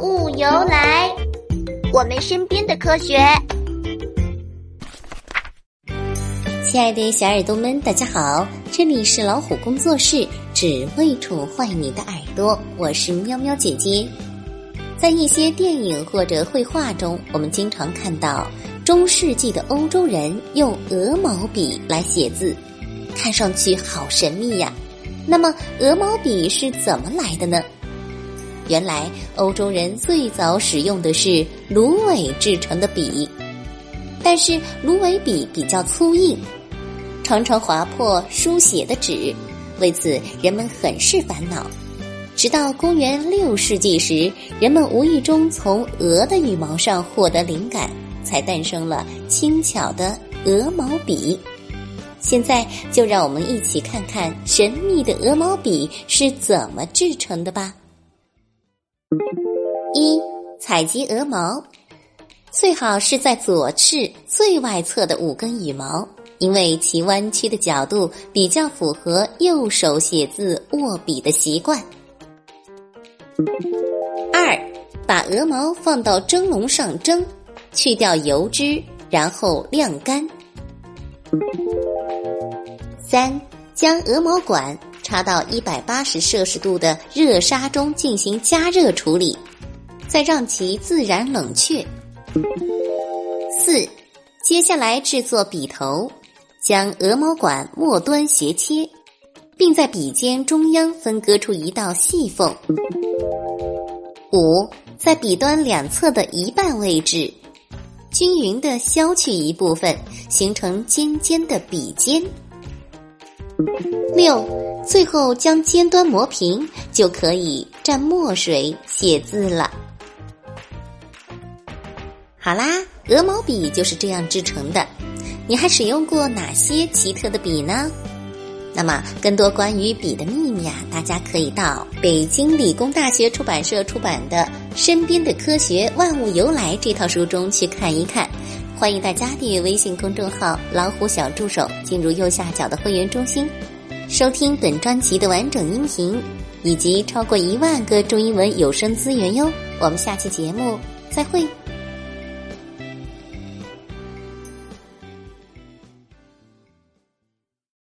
物由来，我们身边的科学。亲爱的小耳朵们，大家好，这里是老虎工作室，只为宠坏你的耳朵，我是喵喵姐姐。在一些电影或者绘画中，我们经常看到中世纪的欧洲人用鹅毛笔来写字，看上去好神秘呀。那么，鹅毛笔是怎么来的呢？原来，欧洲人最早使用的是芦苇制成的笔，但是芦苇笔比较粗硬，常常划破书写的纸，为此人们很是烦恼。直到公元六世纪时，人们无意中从鹅的羽毛上获得灵感，才诞生了轻巧的鹅毛笔。现在就让我们一起看看神秘的鹅毛笔是怎么制成的吧。一采集鹅毛，最好是在左翅最外侧的五根羽毛，因为其弯曲的角度比较符合右手写字握笔的习惯。二，把鹅毛放到蒸笼上蒸，去掉油脂，然后晾干。三，将鹅毛管插到一百八十摄氏度的热沙中进行加热处理。再让其自然冷却。四，接下来制作笔头，将鹅毛管末端斜切，并在笔尖中央分割出一道细缝。五，在笔端两侧的一半位置，均匀的削去一部分，形成尖尖的笔尖。六，最后将尖端磨平，就可以蘸墨水写字了。好啦，鹅毛笔就是这样制成的。你还使用过哪些奇特的笔呢？那么，更多关于笔的秘密啊，大家可以到北京理工大学出版社出版的《身边的科学万物由来》这套书中去看一看。欢迎大家订阅微信公众号“老虎小助手”，进入右下角的会员中心，收听本专辑的完整音频以及超过一万个中英文有声资源哟。我们下期节目再会。